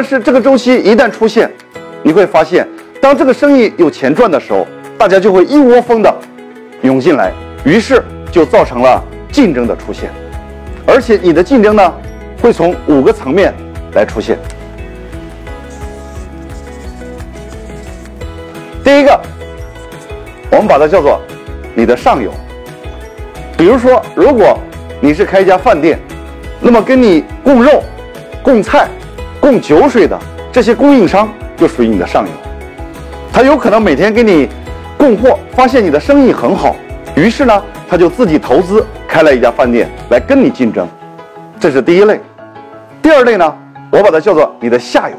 但是这个周期一旦出现，你会发现，当这个生意有钱赚的时候，大家就会一窝蜂的涌进来，于是就造成了竞争的出现，而且你的竞争呢，会从五个层面来出现。第一个，我们把它叫做你的上游。比如说，如果你是开一家饭店，那么跟你供肉、供菜、供酒水的这些供应商就属于你的上游。他有可能每天给你供货，发现你的生意很好，于是呢，他就自己投资开了一家饭店来跟你竞争。这是第一类。第二类呢，我把它叫做你的下游。